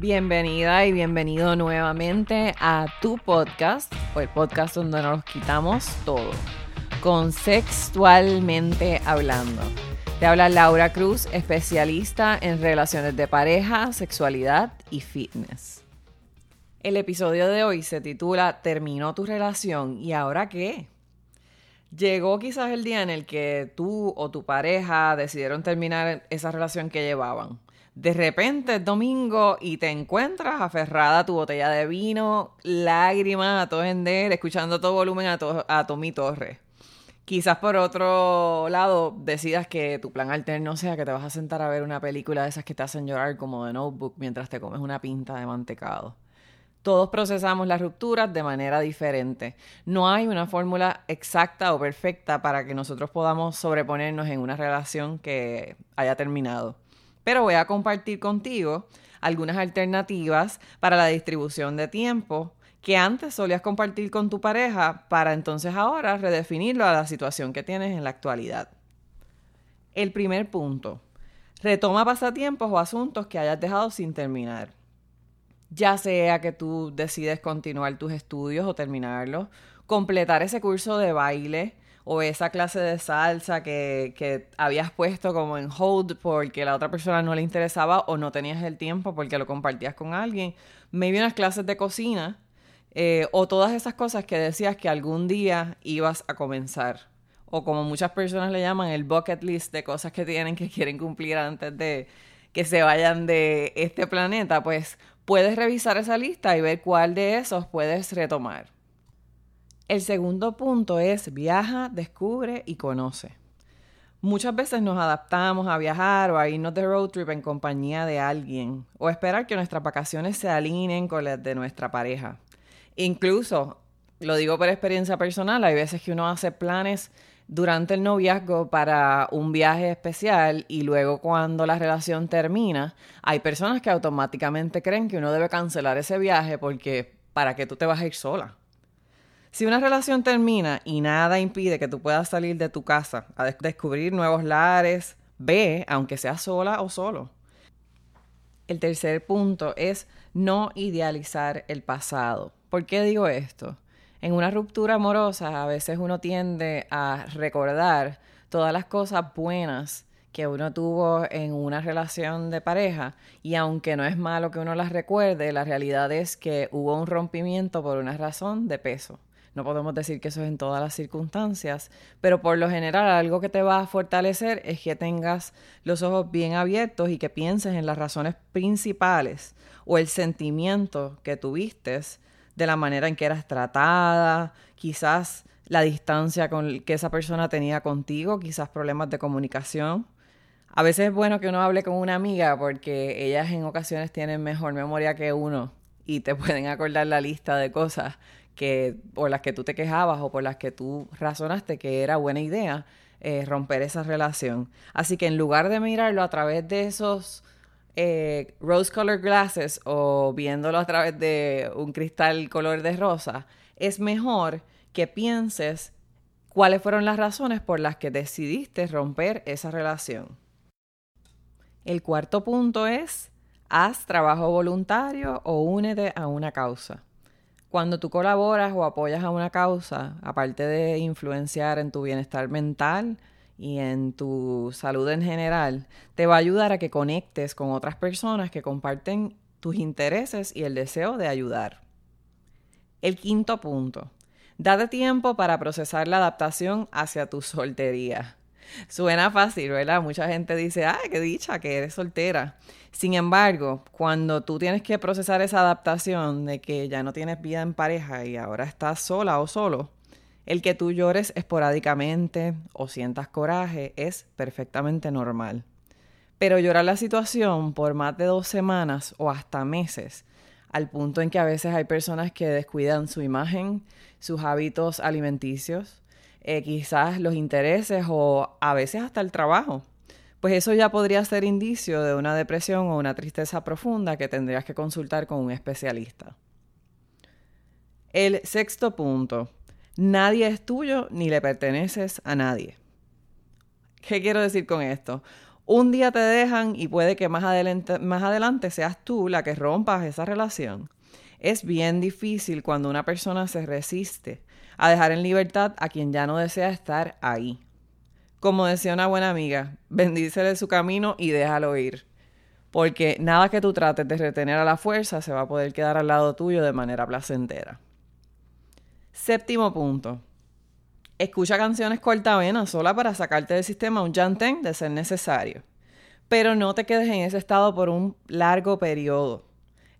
Bienvenida y bienvenido nuevamente a tu podcast, o el podcast donde nos quitamos todo, sexualmente hablando. Te habla Laura Cruz, especialista en relaciones de pareja, sexualidad y fitness. El episodio de hoy se titula Terminó tu relación y ahora qué? Llegó quizás el día en el que tú o tu pareja decidieron terminar esa relación que llevaban de repente es domingo y te encuentras aferrada a tu botella de vino, lágrimas a todo ender, escuchando todo volumen a, a Tommy Torres. Quizás por otro lado decidas que tu plan alterno sea que te vas a sentar a ver una película de esas que te hacen llorar como de notebook mientras te comes una pinta de mantecado. Todos procesamos las rupturas de manera diferente. No hay una fórmula exacta o perfecta para que nosotros podamos sobreponernos en una relación que haya terminado pero voy a compartir contigo algunas alternativas para la distribución de tiempo que antes solías compartir con tu pareja para entonces ahora redefinirlo a la situación que tienes en la actualidad. El primer punto, retoma pasatiempos o asuntos que hayas dejado sin terminar. Ya sea que tú decides continuar tus estudios o terminarlos, completar ese curso de baile, o esa clase de salsa que, que, habías puesto como en hold porque la otra persona no le interesaba o no tenías el tiempo porque lo compartías con alguien. Maybe unas clases de cocina eh, o todas esas cosas que decías que algún día ibas a comenzar. O como muchas personas le llaman el bucket list de cosas que tienen que quieren cumplir antes de que se vayan de este planeta, pues puedes revisar esa lista y ver cuál de esos puedes retomar. El segundo punto es viaja, descubre y conoce. Muchas veces nos adaptamos a viajar o a irnos de road trip en compañía de alguien o esperar que nuestras vacaciones se alineen con las de nuestra pareja. Incluso, lo digo por experiencia personal, hay veces que uno hace planes durante el noviazgo para un viaje especial y luego cuando la relación termina, hay personas que automáticamente creen que uno debe cancelar ese viaje porque para qué tú te vas a ir sola. Si una relación termina y nada impide que tú puedas salir de tu casa a descubrir nuevos lares, ve, aunque sea sola o solo. El tercer punto es no idealizar el pasado. ¿Por qué digo esto? En una ruptura amorosa a veces uno tiende a recordar todas las cosas buenas que uno tuvo en una relación de pareja y aunque no es malo que uno las recuerde, la realidad es que hubo un rompimiento por una razón de peso. No podemos decir que eso es en todas las circunstancias, pero por lo general algo que te va a fortalecer es que tengas los ojos bien abiertos y que pienses en las razones principales o el sentimiento que tuviste de la manera en que eras tratada, quizás la distancia con que esa persona tenía contigo, quizás problemas de comunicación. A veces es bueno que uno hable con una amiga porque ellas en ocasiones tienen mejor memoria que uno y te pueden acordar la lista de cosas por las que tú te quejabas o por las que tú razonaste que era buena idea eh, romper esa relación. Así que en lugar de mirarlo a través de esos eh, rose colored glasses o viéndolo a través de un cristal color de rosa, es mejor que pienses cuáles fueron las razones por las que decidiste romper esa relación. El cuarto punto es, haz trabajo voluntario o únete a una causa. Cuando tú colaboras o apoyas a una causa, aparte de influenciar en tu bienestar mental y en tu salud en general, te va a ayudar a que conectes con otras personas que comparten tus intereses y el deseo de ayudar. El quinto punto. Date tiempo para procesar la adaptación hacia tu soltería. Suena fácil, ¿verdad? Mucha gente dice, ¡ay, qué dicha que eres soltera! Sin embargo, cuando tú tienes que procesar esa adaptación de que ya no tienes vida en pareja y ahora estás sola o solo, el que tú llores esporádicamente o sientas coraje es perfectamente normal. Pero llorar la situación por más de dos semanas o hasta meses, al punto en que a veces hay personas que descuidan su imagen, sus hábitos alimenticios, eh, quizás los intereses o a veces hasta el trabajo, pues eso ya podría ser indicio de una depresión o una tristeza profunda que tendrías que consultar con un especialista. El sexto punto, nadie es tuyo ni le perteneces a nadie. ¿Qué quiero decir con esto? Un día te dejan y puede que más adelante, más adelante seas tú la que rompas esa relación. Es bien difícil cuando una persona se resiste a dejar en libertad a quien ya no desea estar ahí. Como decía una buena amiga, bendícele su camino y déjalo ir. Porque nada que tú trates de retener a la fuerza se va a poder quedar al lado tuyo de manera placentera. Séptimo punto. Escucha canciones cortavenas sola para sacarte del sistema un llantén de ser necesario. Pero no te quedes en ese estado por un largo periodo.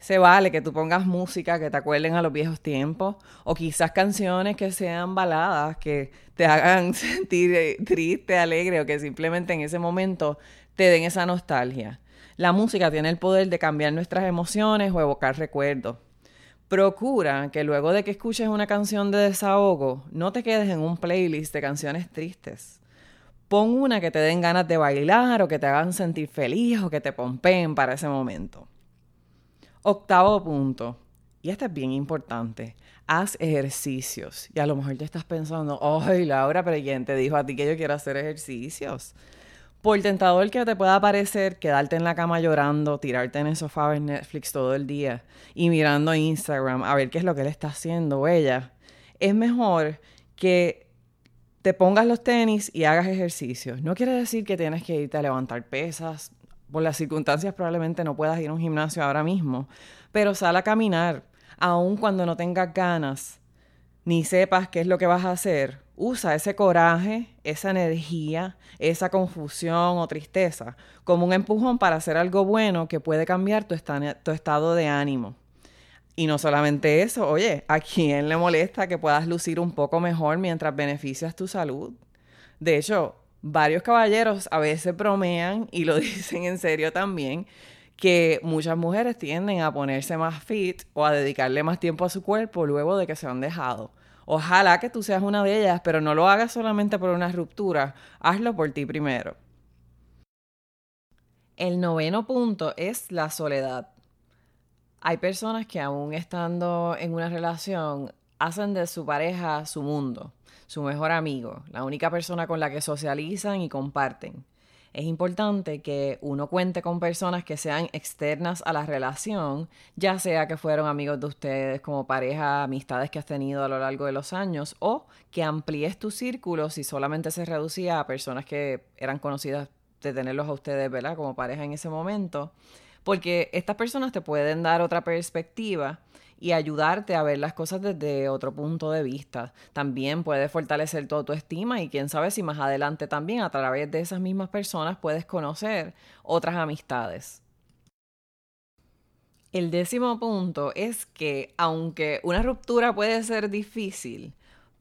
Se vale que tú pongas música que te acuerden a los viejos tiempos o quizás canciones que sean baladas que te hagan sentir eh, triste, alegre o que simplemente en ese momento te den esa nostalgia. La música tiene el poder de cambiar nuestras emociones o evocar recuerdos. Procura que luego de que escuches una canción de desahogo, no te quedes en un playlist de canciones tristes. Pon una que te den ganas de bailar o que te hagan sentir feliz o que te pompeen para ese momento. Octavo punto, y este es bien importante, haz ejercicios. Y a lo mejor te estás pensando, ay Laura, pero ¿quién te dijo a ti que yo quiero hacer ejercicios? Por tentador que te pueda parecer quedarte en la cama llorando, tirarte en el sofá a ver Netflix todo el día y mirando Instagram a ver qué es lo que él está haciendo ella, es mejor que te pongas los tenis y hagas ejercicios. No quiere decir que tienes que irte a levantar pesas, por las circunstancias probablemente no puedas ir a un gimnasio ahora mismo, pero sal a caminar, aun cuando no tengas ganas, ni sepas qué es lo que vas a hacer, usa ese coraje, esa energía, esa confusión o tristeza como un empujón para hacer algo bueno que puede cambiar tu, tu estado de ánimo. Y no solamente eso, oye, ¿a quién le molesta que puedas lucir un poco mejor mientras beneficias tu salud? De hecho, varios caballeros a veces bromean y lo dicen en serio también, que muchas mujeres tienden a ponerse más fit o a dedicarle más tiempo a su cuerpo luego de que se han dejado. Ojalá que tú seas una de ellas, pero no lo hagas solamente por una ruptura, hazlo por ti primero. El noveno punto es la soledad. Hay personas que aún estando en una relación hacen de su pareja su mundo su mejor amigo, la única persona con la que socializan y comparten. Es importante que uno cuente con personas que sean externas a la relación, ya sea que fueron amigos de ustedes como pareja, amistades que has tenido a lo largo de los años, o que amplíes tu círculo si solamente se reducía a personas que eran conocidas de tenerlos a ustedes, ¿verdad? Como pareja en ese momento, porque estas personas te pueden dar otra perspectiva y ayudarte a ver las cosas desde otro punto de vista. También puede fortalecer tu autoestima y quién sabe si más adelante también a través de esas mismas personas puedes conocer otras amistades. El décimo punto es que aunque una ruptura puede ser difícil,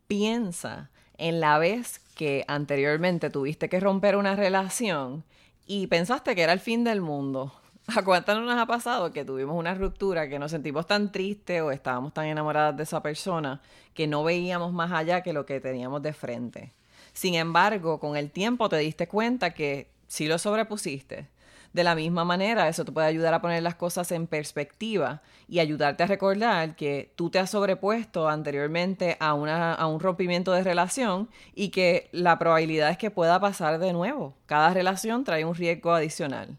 piensa en la vez que anteriormente tuviste que romper una relación y pensaste que era el fin del mundo ¿A cuántas no nos ha pasado que tuvimos una ruptura, que nos sentimos tan tristes o estábamos tan enamoradas de esa persona que no veíamos más allá que lo que teníamos de frente? Sin embargo, con el tiempo te diste cuenta que sí lo sobrepusiste. De la misma manera, eso te puede ayudar a poner las cosas en perspectiva y ayudarte a recordar que tú te has sobrepuesto anteriormente a, una, a un rompimiento de relación y que la probabilidad es que pueda pasar de nuevo. Cada relación trae un riesgo adicional.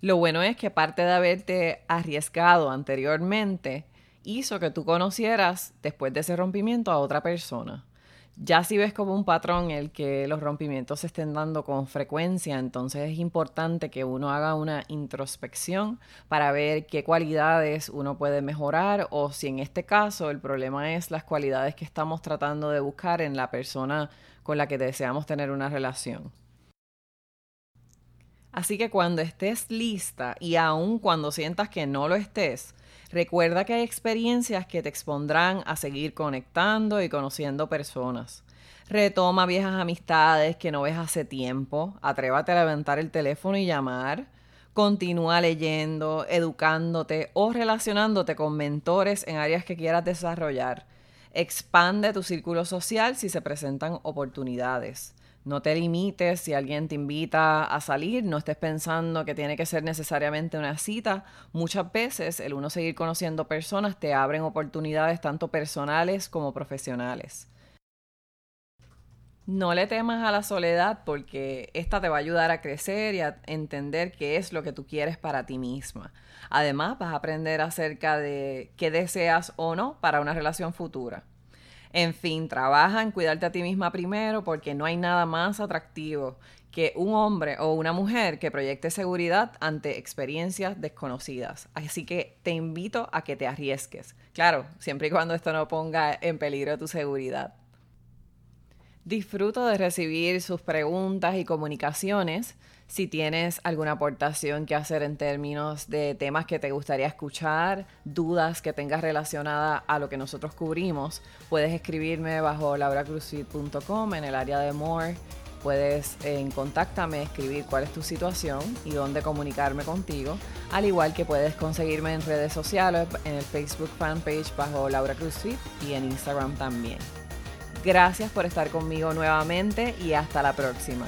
Lo bueno es que parte de haberte arriesgado anteriormente hizo que tú conocieras después de ese rompimiento a otra persona. Ya si ves como un patrón el que los rompimientos se estén dando con frecuencia, entonces es importante que uno haga una introspección para ver qué cualidades uno puede mejorar o si en este caso el problema es las cualidades que estamos tratando de buscar en la persona con la que deseamos tener una relación. Así que cuando estés lista y aun cuando sientas que no lo estés, recuerda que hay experiencias que te expondrán a seguir conectando y conociendo personas. Retoma viejas amistades que no ves hace tiempo, atrévate a levantar el teléfono y llamar. Continúa leyendo, educándote o relacionándote con mentores en áreas que quieras desarrollar. Expande tu círculo social si se presentan oportunidades. No te limites si alguien te invita a salir, no estés pensando que tiene que ser necesariamente una cita. Muchas veces el uno seguir conociendo personas te abren oportunidades tanto personales como profesionales. No le temas a la soledad porque esta te va a ayudar a crecer y a entender qué es lo que tú quieres para ti misma. Además, vas a aprender acerca de qué deseas o no para una relación futura. En fin, trabaja en cuidarte a ti misma primero porque no hay nada más atractivo que un hombre o una mujer que proyecte seguridad ante experiencias desconocidas. Así que te invito a que te arriesgues. Claro, siempre y cuando esto no ponga en peligro tu seguridad. Disfruto de recibir sus preguntas y comunicaciones. Si tienes alguna aportación que hacer en términos de temas que te gustaría escuchar, dudas que tengas relacionadas a lo que nosotros cubrimos, puedes escribirme bajo lauracruzfit.com en el área de More. Puedes en Contáctame escribir cuál es tu situación y dónde comunicarme contigo, al igual que puedes conseguirme en redes sociales, en el Facebook fanpage bajo Laura Cruzfit y en Instagram también. Gracias por estar conmigo nuevamente y hasta la próxima.